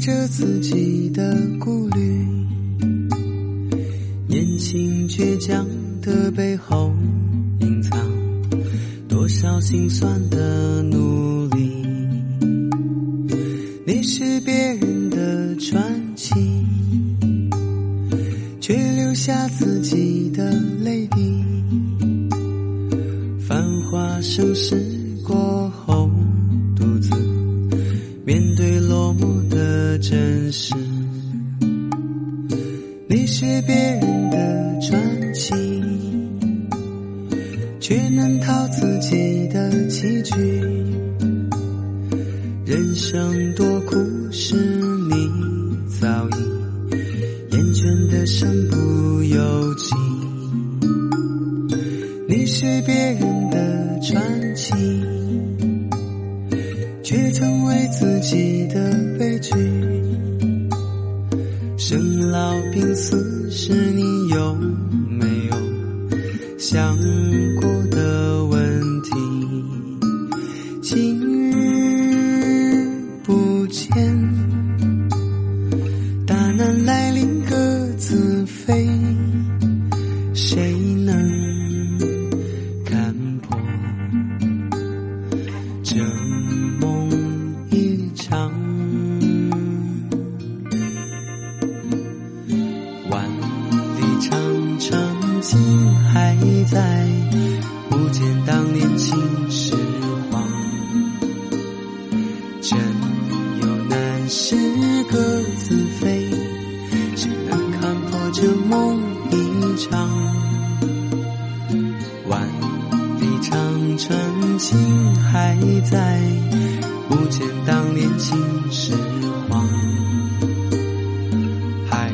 着自己的顾虑。年轻倔强的背后，隐藏多少心酸的努力。你是别人的传奇，却留下自己的泪滴。繁华盛世是。你是别人的传奇，却难逃自己的棋局。人生多苦，是你早已厌倦的身不由己。你是别人病死时你有没有想过的问题？今日不见，大难在，不见当年秦始皇。真有难事各自飞，谁能看破这梦一场？万里长城今还在，不见当年秦始皇。海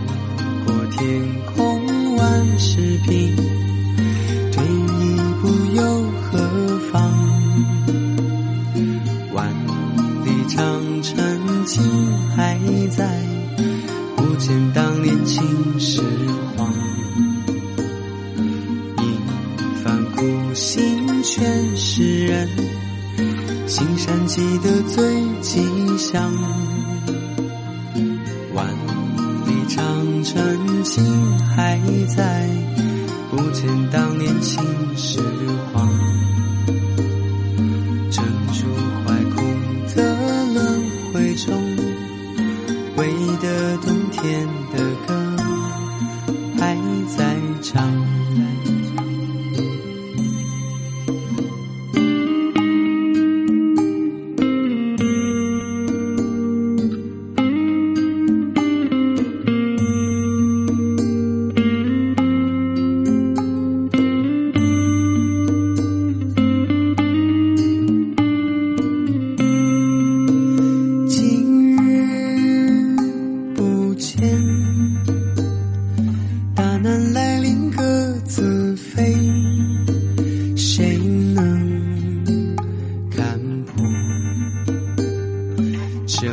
阔天空万事平，不见当年秦始皇。一番苦心劝世人，青山记得最吉祥。万里长城今还在，不见当年秦始皇。想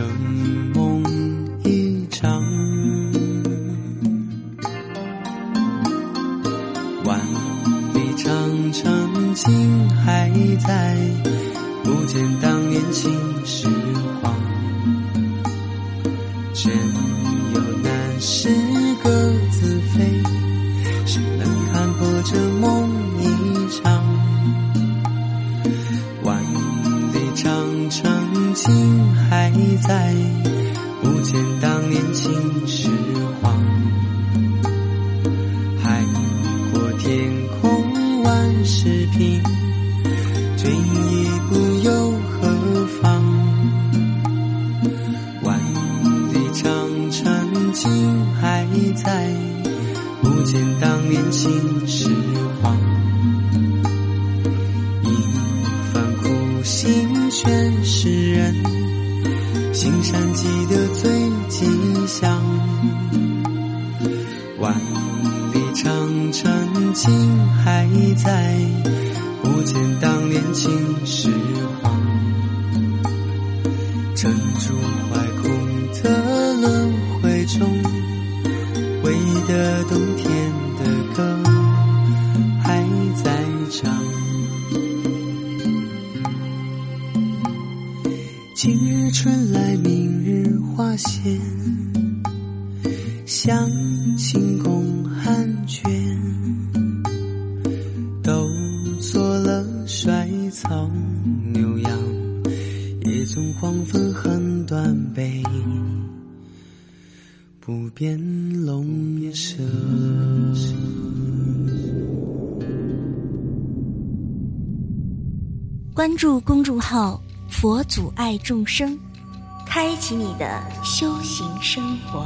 在，不见当年秦始皇。海阔天空万事平，退一步又何妨？万里长城今还在，不见当年秦始皇。一番苦心全是人，青山记得最吉祥。万里长城今还在，不见当年秦始皇。珍珠怀空的轮回中，唯一的冬天的歌还在唱。春来，明日花谢，像晴空寒卷，都做了衰草牛羊，也从黄昏恨断背，不变龙蛇。关注公众号“佛祖爱众生”，开启你的修行生活。